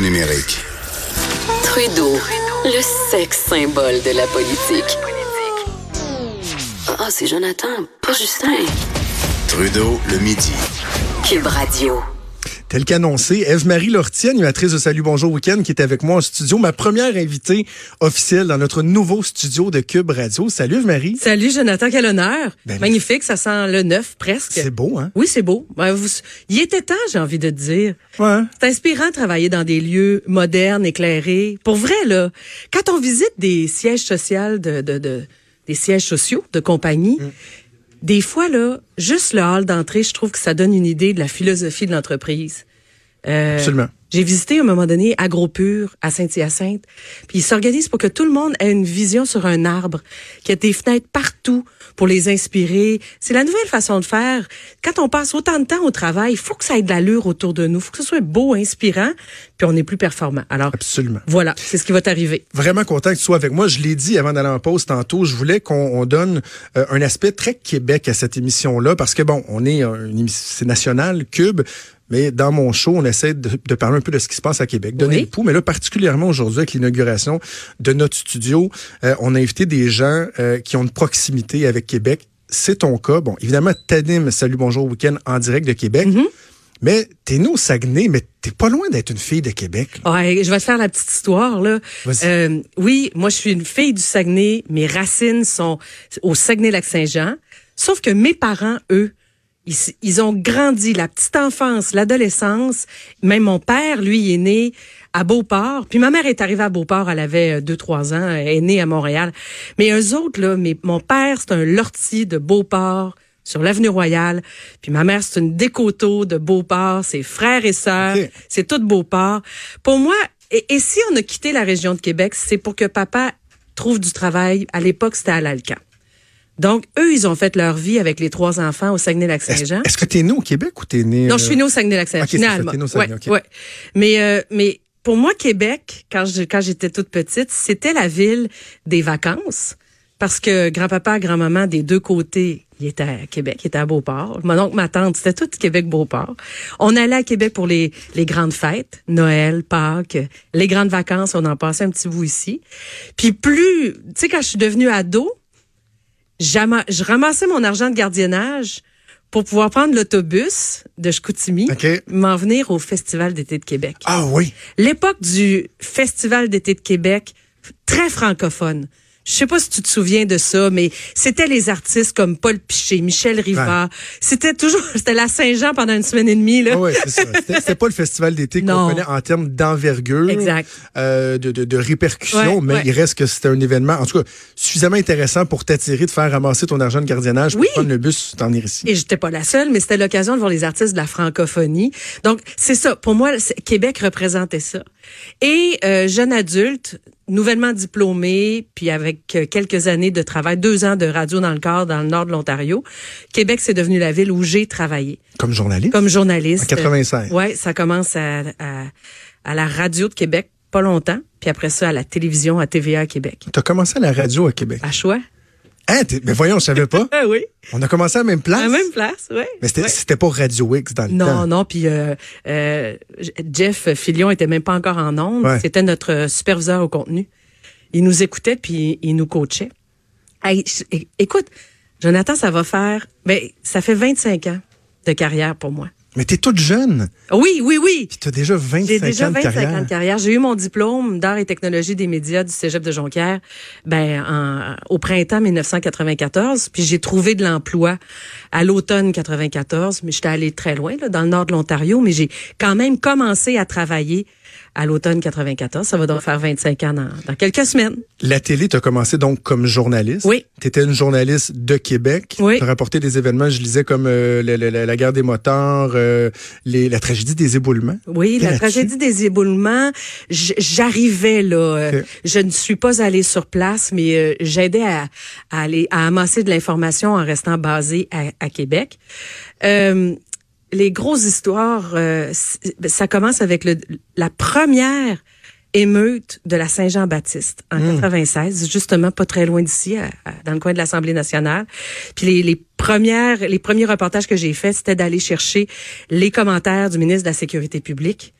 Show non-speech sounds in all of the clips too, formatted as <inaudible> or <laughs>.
Numérique. Trudeau, le sexe symbole de la politique. Ah, c'est Jonathan, pas Justin. Trudeau, le midi. Cube Radio. Tel qu'annoncé, Eve-Marie Lortie, animatrice de Salut Bonjour Week-end, qui est avec moi en studio, ma première invitée officielle dans notre nouveau studio de Cube Radio. Salut Eve-Marie. Salut Jonathan, quel honneur. Ben, Magnifique, ça sent le neuf presque. C'est beau, hein? Oui, c'est beau. Ben, vous- il était temps, j'ai envie de te dire. Ouais. C'est inspirant de travailler dans des lieux modernes, éclairés. Pour vrai, là, quand on visite des sièges sociaux de, de, de- des sièges sociaux de compagnie, Mm. Des fois, là, juste le hall d'entrée, je trouve que ça donne une idée de la philosophie de l'entreprise. Euh, Absolument. J'ai visité à un moment donné AgroPure à Saint-Hyacinthe. Puis ils s'organisent pour que tout le monde ait une vision sur un arbre, qu'il y ait des fenêtres partout pour les inspirer. C'est la nouvelle façon de faire. Quand on passe autant de temps au travail, il faut que ça ait de l'allure autour de nous. Il faut que ce soit beau, inspirant, puis on est plus performant. Alors, Absolument. voilà, c'est ce qui va t'arriver. Vraiment content que tu sois avec moi. Je l'ai dit avant d'aller en pause tantôt, je voulais qu'on on donne euh, un aspect très Québec à cette émission-là parce que bon, on est euh, une émission c'est national, Cube, mais dans mon show, on essaie de, de parler un peu de ce qui se passe à Québec, donner Oui. le pouls. Mais là, particulièrement aujourd'hui avec l'inauguration de notre studio, euh, on a invité des gens euh, qui ont une proximité avec Québec. C'est ton cas. Bon, évidemment, t'animes Salut Bonjour Week-end en direct de Québec. Mm-hmm. Mais t'es né au Saguenay, mais t'es pas loin d'être une fille de Québec. là. Ouais, je vais te faire la petite histoire là. Euh, oui, moi je suis une fille du Saguenay. Mes racines sont au Saguenay-Lac-Saint-Jean. Sauf que mes parents, eux, ils, ils ont grandi la petite enfance, l'adolescence. Même mon père, lui, il est né à Beauport. Puis ma mère est arrivée à Beauport, elle avait euh, deux, trois ans, elle est née à Montréal. Mais eux autres, là, mais mon père, c'est un lortie de Beauport sur l'avenue Royale. Puis ma mère, c'est une décoteau de Beauport, ses frères et sœurs, c'est tout Beauport. Pour moi, et, et si on a quitté la région de Québec, c'est pour que papa trouve du travail. À l'époque, c'était à l'Alcan. Donc, eux, ils ont fait leur vie avec les trois enfants au Saguenay-Lac-Saint-Jean. est-ce que t'es né au Québec ou t'es né... Non, je suis née au Saguenay-Lac-Saint-Jean. Finalement. au Saguenay, Ouais, ouais. Mais, euh, mais pour moi, Québec, quand je, quand j'étais toute petite, c'était la ville des vacances. Parce que grand-papa, grand-maman, des deux côtés, il était à Québec, il était à Beauport. Mon oncle, ma tante, c'était tout Québec-Beauport. On allait à Québec pour les, les grandes fêtes, Noël, Pâques, les grandes vacances, on en passait un petit bout ici. Puis plus, tu sais, quand je suis devenue ado, je ramassais mon argent de gardiennage pour pouvoir prendre l'autobus de Chicoutimi, OK. m'en venir au Festival d'été de Québec. Ah oui. L'époque du Festival d'été de Québec, très francophone. Je sais pas si tu te souviens de ça, mais c'était les artistes comme Paul Piché, Michel Rivard. C'était toujours, <laughs> c'était la Saint-Jean pendant une semaine et demie, là. Ah ouais, c'est ça. <laughs> C'était pas le festival d'été qu'on connaît en termes d'envergure, Exact. euh, de, de, de répercussions, Ouais, mais ouais. il reste que c'était un événement, en tout cas, suffisamment intéressant pour t'attirer, de faire ramasser ton argent de gardiennage, pour Oui. prendre le bus, t'en venir ici. Et j'étais pas la seule, mais c'était l'occasion de voir les artistes de la francophonie. Donc, c'est ça. Pour moi, Québec représentait ça. Et euh, jeune adulte, nouvellement diplômé, puis avec euh, quelques années de travail, deux ans de radio dans le corps dans le nord de l'Ontario, Québec, c'est devenu la ville où j'ai travaillé Comme journaliste? comme journaliste. En 85. Ouais, ça commence à, à, à la radio de Québec, pas longtemps, puis après ça à la télévision, à TVA à Québec. T'as commencé à la radio à Québec. À choix. Hein, mais voyons, je savais pas. <laughs> Oui. On a commencé à la même place. À la même place, ouais. Mais c'était Ouais. pas Radio X dans le Non, temps. non, puis euh, euh, Jeff Filion était même pas encore en ondes. Ouais. C'était notre superviseur au contenu. Il nous écoutait puis il nous coachait. Hey, écoute, Jonathan, ça va faire, ben, ça fait 25 ans de carrière pour moi. Mais t'es toute jeune. Oui, oui, oui. Puis t'as déjà 25 J'ai déjà ans de 25 carrière. ans de carrière. J'ai eu mon diplôme d'art et technologie des médias du Cégep de Jonquière ben, en- au printemps 1994. Puis j'ai trouvé de l'emploi à l'automne 94. Mais j'étais allée très loin, là, dans le nord de l'Ontario. Mais j'ai quand même commencé à travailler à l'automne 94. Ça va donc faire 25 ans dans, dans quelques semaines. La télé, tu as commencé donc comme journaliste. Oui. Tu étais une journaliste de Québec. Oui. Tu rapporté des événements, je lisais, comme euh, la, la- la- guerre des motards, euh, les, la tragédie des éboulements. Oui, la tragédie des éboulements, j'arrivais là. euh. Je ne suis pas allée sur place, mais euh, j'aidais à, à aller à amasser de l'information en restant basée à, à Québec. Euh, les grosses histoires, euh, ça commence avec le, la première émeute de la Saint-Jean-Baptiste en 96, justement pas très loin d'ici, dans le coin de l'Assemblée nationale. Puis les, les premières, les premiers reportages que j'ai faits, c'était d'aller chercher les commentaires du ministre de la Sécurité publique.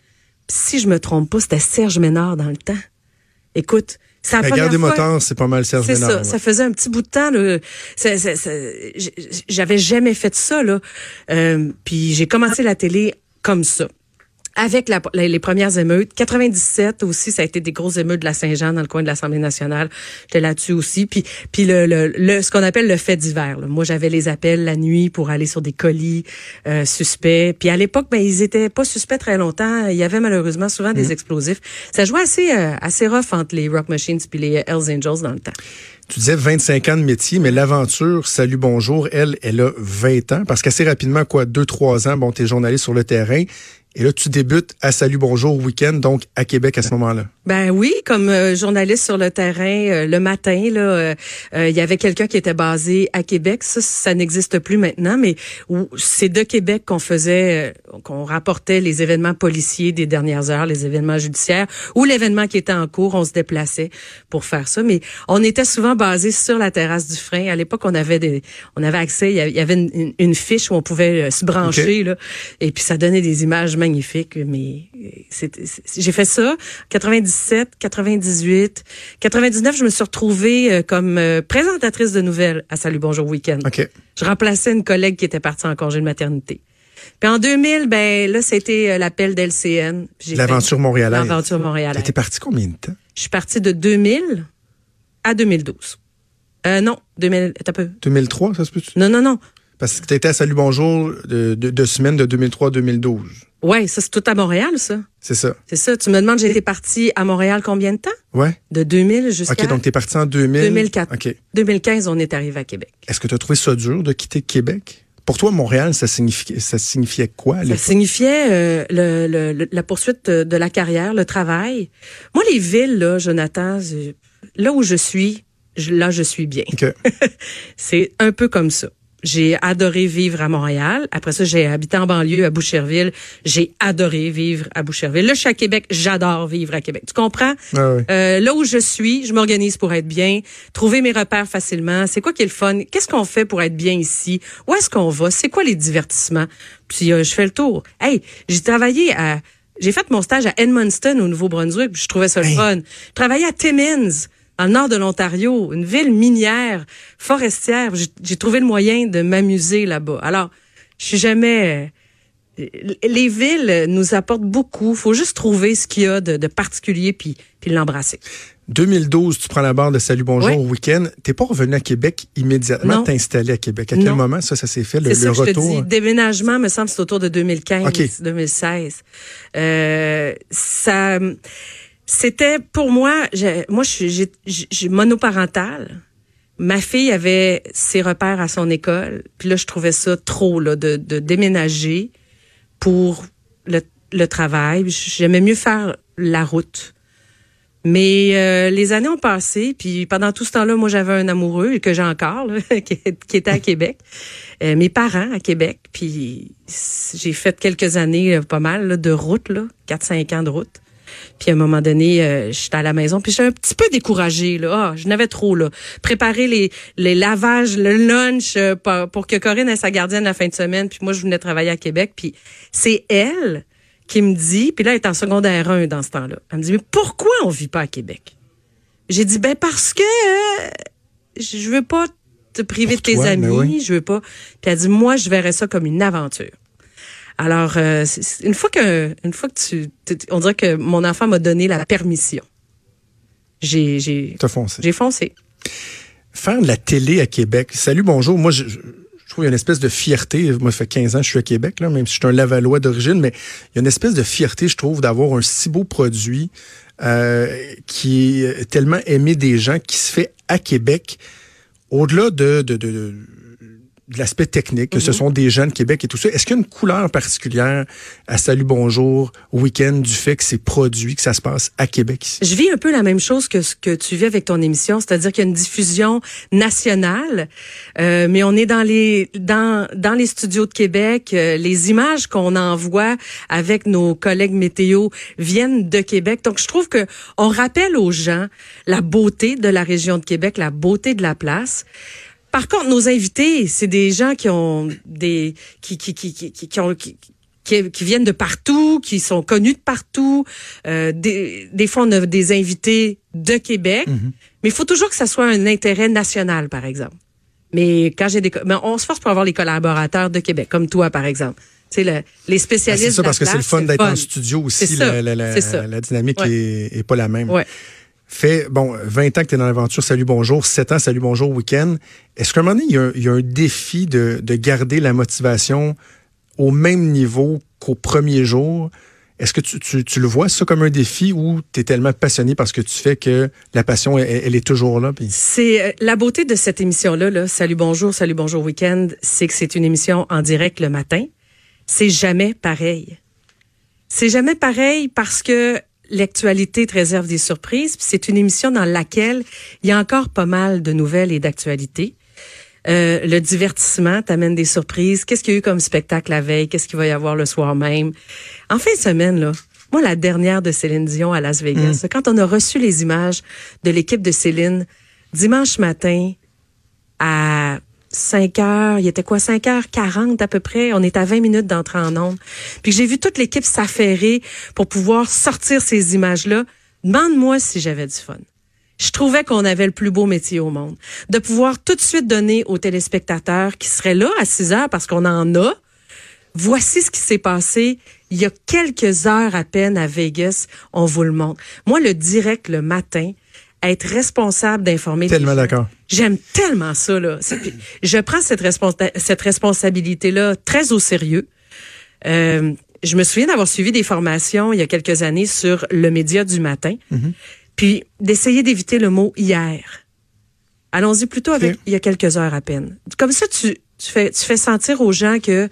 Puis si je me trompe pas, c'était Serge Ménard dans le temps. Écoute, c'est la, des motards, c'est pas mal Serge c'est ça. ouais. Ça faisait un petit bout de temps. J'avais jamais fait ça. Là. Euh, puis j'ai commencé la télé comme ça. Avec la- les les premières émeutes. 97 aussi, ça a été des grosses émeutes de la Saint-Jean dans le coin de l'Assemblée nationale. J'étais là-dessus aussi. Puis, puis le, le, le- ce qu'on appelle le fait divers. là. Moi, j'avais les appels la nuit pour aller sur des colis euh, suspects. Puis à l'époque, ben ils étaient pas suspects très longtemps. Il y avait malheureusement souvent des explosifs. Ça jouait assez euh, assez rough entre les Rock Machines puis les Hells Angels dans le temps. Tu disais 25 ans de métier, mais l'aventure, salut, bonjour, elle, elle a 20 ans, parce qu'assez rapidement, quoi, 2-3 ans, bon, t'es journaliste sur le terrain, et là, tu débutes à Salut, bonjour, week-end, donc à Québec à ce moment-là. Ben oui, comme euh, journaliste sur le terrain euh, le matin là, euh, euh, il y avait quelqu'un qui était basé à Québec. Ça, ça n'existe plus maintenant, mais où c'est de Québec qu'on faisait, euh, qu'on rapportait les événements policiers des dernières heures, les événements judiciaires ou l'événement qui était en cours. On se déplaçait pour faire ça, mais on était souvent basé sur la terrasse du frein. À l'époque, on avait des, on avait accès, il y avait- une, une- une fiche où on pouvait se brancher là, et puis ça donnait des images magnifiques. Mais euh, j'ai fait ça 97, 98, 99. Je me suis retrouvée euh, comme euh, présentatrice de nouvelles à Salut Bonjour Week-end. Je remplaçais une collègue qui était partie en congé de maternité. Puis en 2000, ben là, c'était l'appel d'LCN. L'aventure montréalaise. L'aventure montréalaise. T'es parti combien de temps? Je suis partie de 2000 à 2012. Euh, non, 2000, attends un peu. 2003, ça se peut-tu? Non, non, non. Parce que t'étais à Salut, bonjour de, de, de semaine de 2003 à 2012. Ouais, ça, c'est tout à Montréal, ça. C'est ça. C'est ça. Tu me demandes, j'ai été partie à Montréal combien de temps? Ouais. De 2000 jusqu'à OK, donc t'es parti en 2000. 2004. OK. 2015, on est arrivé à Québec. Est-ce que tu as trouvé ça dur de quitter Québec? Pour toi, Montréal, ça signifiait, ça signifiait quoi? Ça signifiait euh, le, la poursuite de, la carrière, le travail. Moi, les villes, là, Jonathan, là où je suis, là, je suis bien. OK. <laughs> C'est un peu comme ça. J'ai adoré vivre à Montréal. Après ça, j'ai habité en banlieue à Boucherville. J'ai adoré vivre à Boucherville. Là, je suis à Québec. J'adore vivre à Québec. Tu comprends? Ah. Euh, là où je suis, je m'organise pour être bien, trouver mes repères facilement. C'est quoi qui est le fun? Qu'est-ce qu'on fait pour être bien ici? Où est-ce qu'on va? C'est quoi les divertissements? Puis euh, je fais le tour. Hey, j'ai travaillé à... J'ai fait mon stage à Edmundston au Nouveau-Brunswick, puis je trouvais ça le Hey. fun. Je travaillais à Timmins, le nord de l'Ontario, une ville minière, forestière. J'ai- trouvé le moyen de m'amuser là-bas. Alors, je suis jamais... euh, Les villes nous apportent beaucoup. faut juste trouver ce qu'il y a de, de particulier puis, puis l'embrasser. 2012, tu prends la barre de Salut, bonjour, Ouais. week-end. T'es pas revenu à Québec immédiatement, t'es installé à Québec. À quel Non. moment ça, ça s'est fait, le, ça que je te retour? dis. Déménagement, me semble, c'est autour de 2015, OK. 2016. Euh, ça, c'était pour moi. j'ai- Moi, je suis monoparentale. Ma fille avait ses repères à son école, puis là, je trouvais ça trop là de, déménager pour le, travail. J'aimais mieux faire la route. Mais euh, les années ont passé, puis pendant tout ce temps-là, moi j'avais un amoureux que j'ai encore, <laughs> qui, qui était à Québec. Euh, mes parents à Québec, puis j'ai fait quelques années, euh, pas mal, de route, là, 4-5 ans de route. Puis à un moment donné, euh, j'étais à la maison, puis j'étais un petit peu découragée. Là. Ah, je n'avais trop. là. Préparer les, les lavages, le lunch euh, pour, pour que Corinne ait sa gardienne la fin de semaine. Puis moi, je venais travailler à Québec. Puis c'est elle qui me dit, puis là, elle est en secondaire 1 dans ce temps-là. Elle me dit, mais pourquoi on vit pas à Québec? J'ai dit, ben parce que euh, je veux pas te priver Pour de tes toi, amis, ben oui. je veux pas. Puis elle dit, moi, je verrais ça comme une aventure. Alors, euh, une fois que, une fois que tu, on dirait que mon enfant m'a donné la permission. J'ai, j'ai, T'as foncé. j'ai foncé. Faire de la télé à Québec. Salut, bonjour. Moi, je, je trouve qu'il y a une espèce de fierté. Moi, ça fait 15 ans que je suis à Québec, là, même si je suis un Lavallois d'origine, mais il y a une espèce de fierté, je trouve, d'avoir un si beau produit euh, qui est tellement aimé des gens, qui se fait à Québec, au-delà de, de, de, de de l'aspect technique, que ce Mhm. sont des jeunes Québec et tout ça. Est-ce qu'il y a une couleur particulière à Salut Bonjour Week-end du fait que c'est produit, que ça se passe à Québec ici? Je vis un peu la même chose que ce que tu vis avec ton émission, c'est-à-dire qu'il y a une diffusion nationale, euh, mais on est dans les dans dans les studios de Québec. euh, les images qu'on envoie avec nos collègues météo viennent de Québec. Donc je trouve que on rappelle aux gens la beauté de la région de Québec, la beauté de la place. Par contre, nos invités, c'est des gens qui ont des qui qui qui qui, qui, qui ont qui, qui, qui viennent de partout, qui sont connus de partout. Euh, des, des fois, on a des invités de Québec, mais il faut toujours que ça soit un intérêt national, par exemple. Mais quand j'ai des, mais on se force pour avoir les collaborateurs de Québec, comme toi, par exemple. Tu sais, le- les Ben, spécialistes. c'est ça, de la parce que c'est le fun d'être en studio aussi. ça, La, la, la, c'est ça. la dynamique Ouais. est pas la même. Ouais. Fait, bon, 20 ans que tu es dans l'aventure Salut Bonjour, 7 ans Salut Bonjour Week-end. Est-ce qu'à un moment donné, il y a un, défi de, de garder la motivation au même niveau qu'au premier jour? Est-ce que tu, tu, tu le vois ça comme un défi ou tu es tellement passionné parce que tu fais que la passion, elle, elle est toujours là? C'est euh, la beauté de cette émission-là. Là, salut bonjour, salut bonjour week-end, c'est que c'est une émission en direct le matin. C'est jamais pareil. C'est jamais pareil parce que l'actualité te réserve des surprises. C'est une émission dans laquelle il y a encore pas mal de nouvelles et d'actualités. Euh, le divertissement t'amène des surprises. Qu'est-ce qu'il y a eu comme spectacle la veille? Qu'est-ce qu'il va y avoir le soir même? En fin de semaine, là, moi, la dernière de Céline Dion à Las Vegas, quand on a reçu les images de l'équipe de Céline, dimanche matin, à 5 heures, il était quoi, 5 heures 40 à peu près, on est à 20 minutes d'entrer en nombre. Puis j'ai vu toute l'équipe s'affairer pour pouvoir sortir ces images-là. Demande-moi si j'avais du fun. Je trouvais qu'on avait le plus beau métier au monde. De pouvoir tout de suite donner aux téléspectateurs qui seraient là à 6 heures parce qu'on en a, voici ce qui s'est passé il y a quelques heures à peine à Vegas. On vous le montre. Moi, le direct le matin, être responsable d'informer. Tellement d'accord. J'aime tellement ça là. Je prends cette, responsa- cette responsabilité là très au sérieux. Euh, je me souviens d'avoir suivi des formations il y a quelques années sur le média du matin, puis d'essayer d'éviter le mot hier. Allons-y plutôt avec il y a quelques heures à peine. Comme ça, tu, tu fais, tu fais sentir aux gens que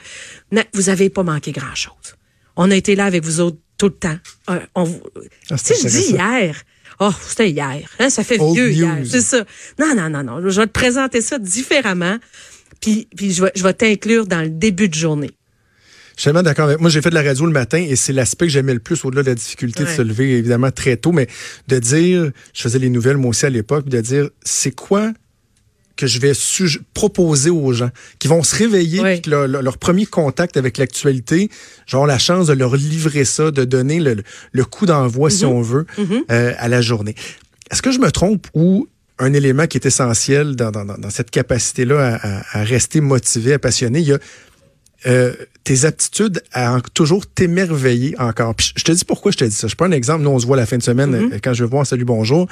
vous avez pas manqué grand-chose. On a été là avec vous autres tout le temps. Euh, on vous- Ah, si je dis hier, oh, c'était hier. Hein, ça fait Old vieux hier. C'est ça. Non, non, non, non. Je vais te présenter ça différemment. Puis, puis je vais, je vais t'inclure dans le début de journée. Je suis tellement d'accord avec Moi, j'ai fait de la radio le matin et c'est l'aspect que j'aimais le plus au-delà de la difficulté de se lever, évidemment, très tôt, mais de dire, je faisais les nouvelles moi aussi à l'époque, de dire, c'est quoi que je vais proposer aux gens qui vont se réveiller, Ouais. puis que leur, premier contact avec l'actualité, j'aurai la chance de leur livrer ça, de donner le, coup d'envoi, si on veut, euh, à la journée. Est-ce que je me trompe ou un élément qui est essentiel dans, dans- dans- cette capacité-là à, rester motivé, à passionné, il y a euh, tes aptitudes à en- toujours t'émerveiller encore. Puis je te dis pourquoi je te dis ça. Je prends un exemple. Nous, on se voit la fin de semaine euh, quand je vais voir Salut Bonjour.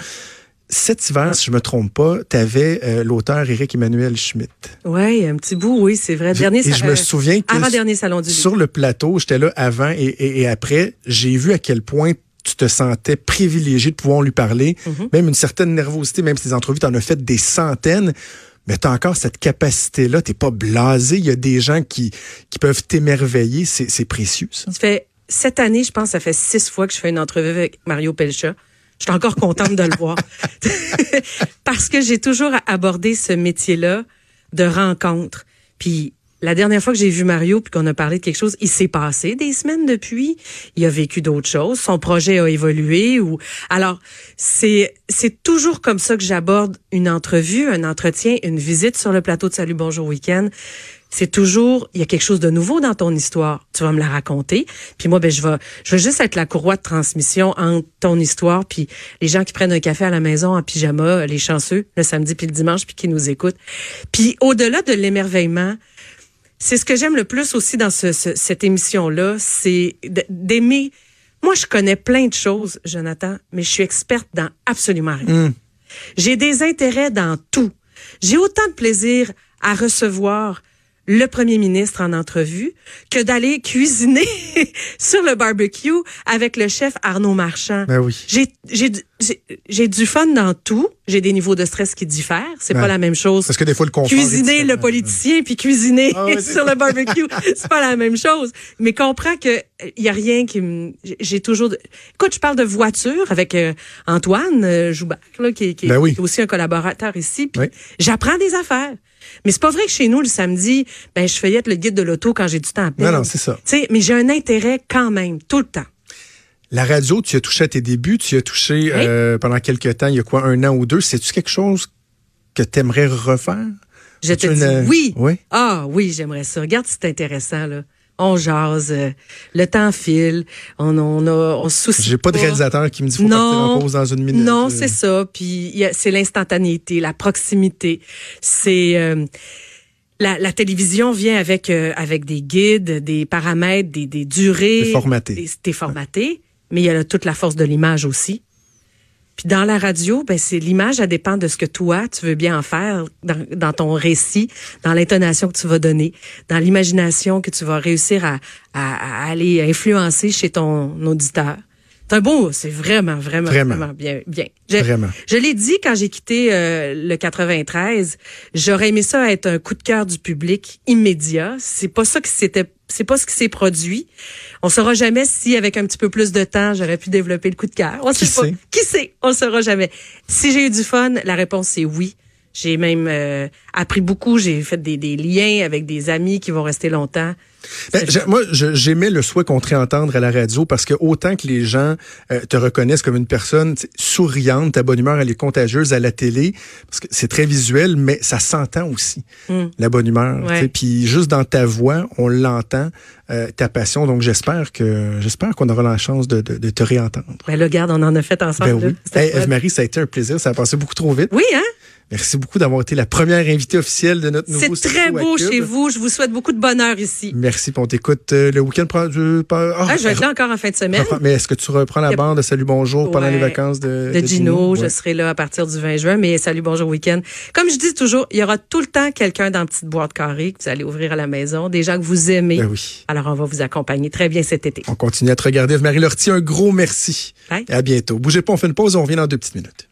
Cet hiver, si je me trompe pas, tu avais l'auteur Éric Emmanuel Schmitt. Oui, un petit bout, oui, c'est vrai. Dernier, et je me euh, souviens que avant-dernier salon du livre. sur le plateau, j'étais là avant et, et- et après, j'ai vu à quel point tu te sentais privilégié de pouvoir lui parler, Mm-hmm. même une certaine nervosité, même si les entrevues, tu en as fait des centaines, mais tu as encore cette capacité-là, tu pas blasé, il y a des gens qui, qui peuvent t'émerveiller, c'est c'est précieux ça. Ça fait cette année, je pense, ça fait six fois que je fais une entrevue avec Mario Pelcha. Je suis encore contente de le voir. <laughs> Parce que j'ai toujours abordé ce métier-là de rencontre. Puis la dernière fois que j'ai vu Mario puis qu'on a parlé de quelque chose, il s'est passé des semaines depuis. Il a vécu d'autres choses. Son projet a évolué ou alors c'est c'est toujours comme ça que j'aborde une entrevue, un entretien, une visite sur le plateau de Salut Bonjour Week-end c'est toujours il y a quelque chose de nouveau dans ton histoire. Tu vas me la raconter, puis moi ben je vais je vais juste être la courroie de transmission entre ton histoire puis les gens qui prennent un café à la maison en pyjama, les chanceux le samedi puis le dimanche puis qui nous écoutent. Puis au-delà de l'émerveillement, c'est ce que j'aime le plus aussi dans ce, ce- cette émission là, c'est d'aimer moi je connais plein de choses, Jonathan, mais je suis experte dans absolument rien. J'ai des intérêts dans tout. J'ai autant de plaisir à recevoir le premier ministre en entrevue que d'aller cuisiner <laughs> sur le barbecue avec le chef Arnaud Marchand. Ben oui. J'ai du- fun dans tout. J'ai des niveaux de stress qui diffèrent. C'est pas la même chose. Parce que des fois, le Cuisiner le politicien puis cuisiner Ah <laughs> sur le barbecue, c'est pas la même chose. Mais comprends que il y a rien qui me j'ai toujours de... écoute, je parle de voiture avec euh, Antoine euh, Joubert là qui, qui- Ben oui. qui est aussi un collaborateur ici puis Oui. j'apprends des affaires. Mais c'est pas vrai que chez nous le samedi, ben je feuillette le guide de l'auto quand j'ai du temps à Non, perdre. non, c'est ça. Mais j'ai un intérêt quand même tout le temps. La radio, tu as touché à tes débuts, tu as touché euh, pendant quelques temps, il y a quoi, un an ou deux. C'est-tu quelque chose que tu aimerais refaire? Je te dis une- oui. Oui. Ah oui, j'aimerais ça. Regarde, c'est intéressant là. On jase, euh, le temps file, on on a on se soucie J'ai pas de réalisateur qui me dit faut Non. partir en pause dans une minute. Non, Euh, c'est ça. Puis c'est l'instantanéité, la proximité. C'est euh, la, la télévision vient avec euh, avec des guides, des paramètres, des, des durées. C'est formaté. C'est formaté, mais il y a là toute la force de l'image aussi. Puis dans la radio, ben c'est l'image, elle dépend de ce que toi tu veux bien en faire dans, ton récit, dans l'intonation que tu vas donner, dans l'imagination que tu vas réussir à aller influencer chez ton auditeur. C'est un beau, c'est vraiment, vraiment, Vraiment. vraiment, bien, bien. Je, Vraiment. je l'ai dit quand j'ai quitté euh, le 93, j'aurais aimé ça être un coup de cœur du public immédiat. C'est pas ça qui s'était, c'est pas ce qui s'est produit. On saura jamais si avec un petit peu plus de temps j'aurais pu développer le coup de cœur. On Qui sait pas. sait? Qui sait? On saura jamais. Si j'ai eu du fun, la réponse c'est oui. J'ai même euh, appris beaucoup. J'ai fait des, des liens avec des amis qui vont rester longtemps. Ben, moi, j'aimais le souhait qu'on te réentendre à la radio parce que autant que les gens euh, te reconnaissent comme une personne souriante, ta bonne humeur, elle est contagieuse à la télé, parce que c'est très visuel, mais ça s'entend aussi, la bonne humeur. Puis juste dans ta voix, on l'entend, euh, ta passion. Donc j'espère que j'espère qu'on aura la chance de, de, de te réentendre. Ben là, regarde, on en a fait ensemble. Ben oui. Hey. Eve-Marie, ça a été un plaisir. Ça a passé beaucoup trop vite. Oui, hein? Merci beaucoup d'avoir été la première invitée officielle de notre nouveau C'est très beau chez vous. Je vous souhaite beaucoup de bonheur ici. Merci. Puis on t'écoute euh, le week-end. du- par- ah, je vais être là encore en fin de semaine. Mais est-ce que tu reprends la bande de Salut Bonjour pendant les vacances de, de Gino. Je serai là à partir du 20 juin, mais salut, bonjour, week-end. Comme je dis toujours, il y aura tout le temps quelqu'un dans la petite boîte carrée que vous allez ouvrir à la maison, des gens que vous aimez. Ben oui. Alors, on va vous accompagner très bien cet été. On continue à te regarder. Marie Lortie, un gros merci. Bye. Et à bientôt. Bougez pas, on fait une pause, on revient dans deux petites minutes.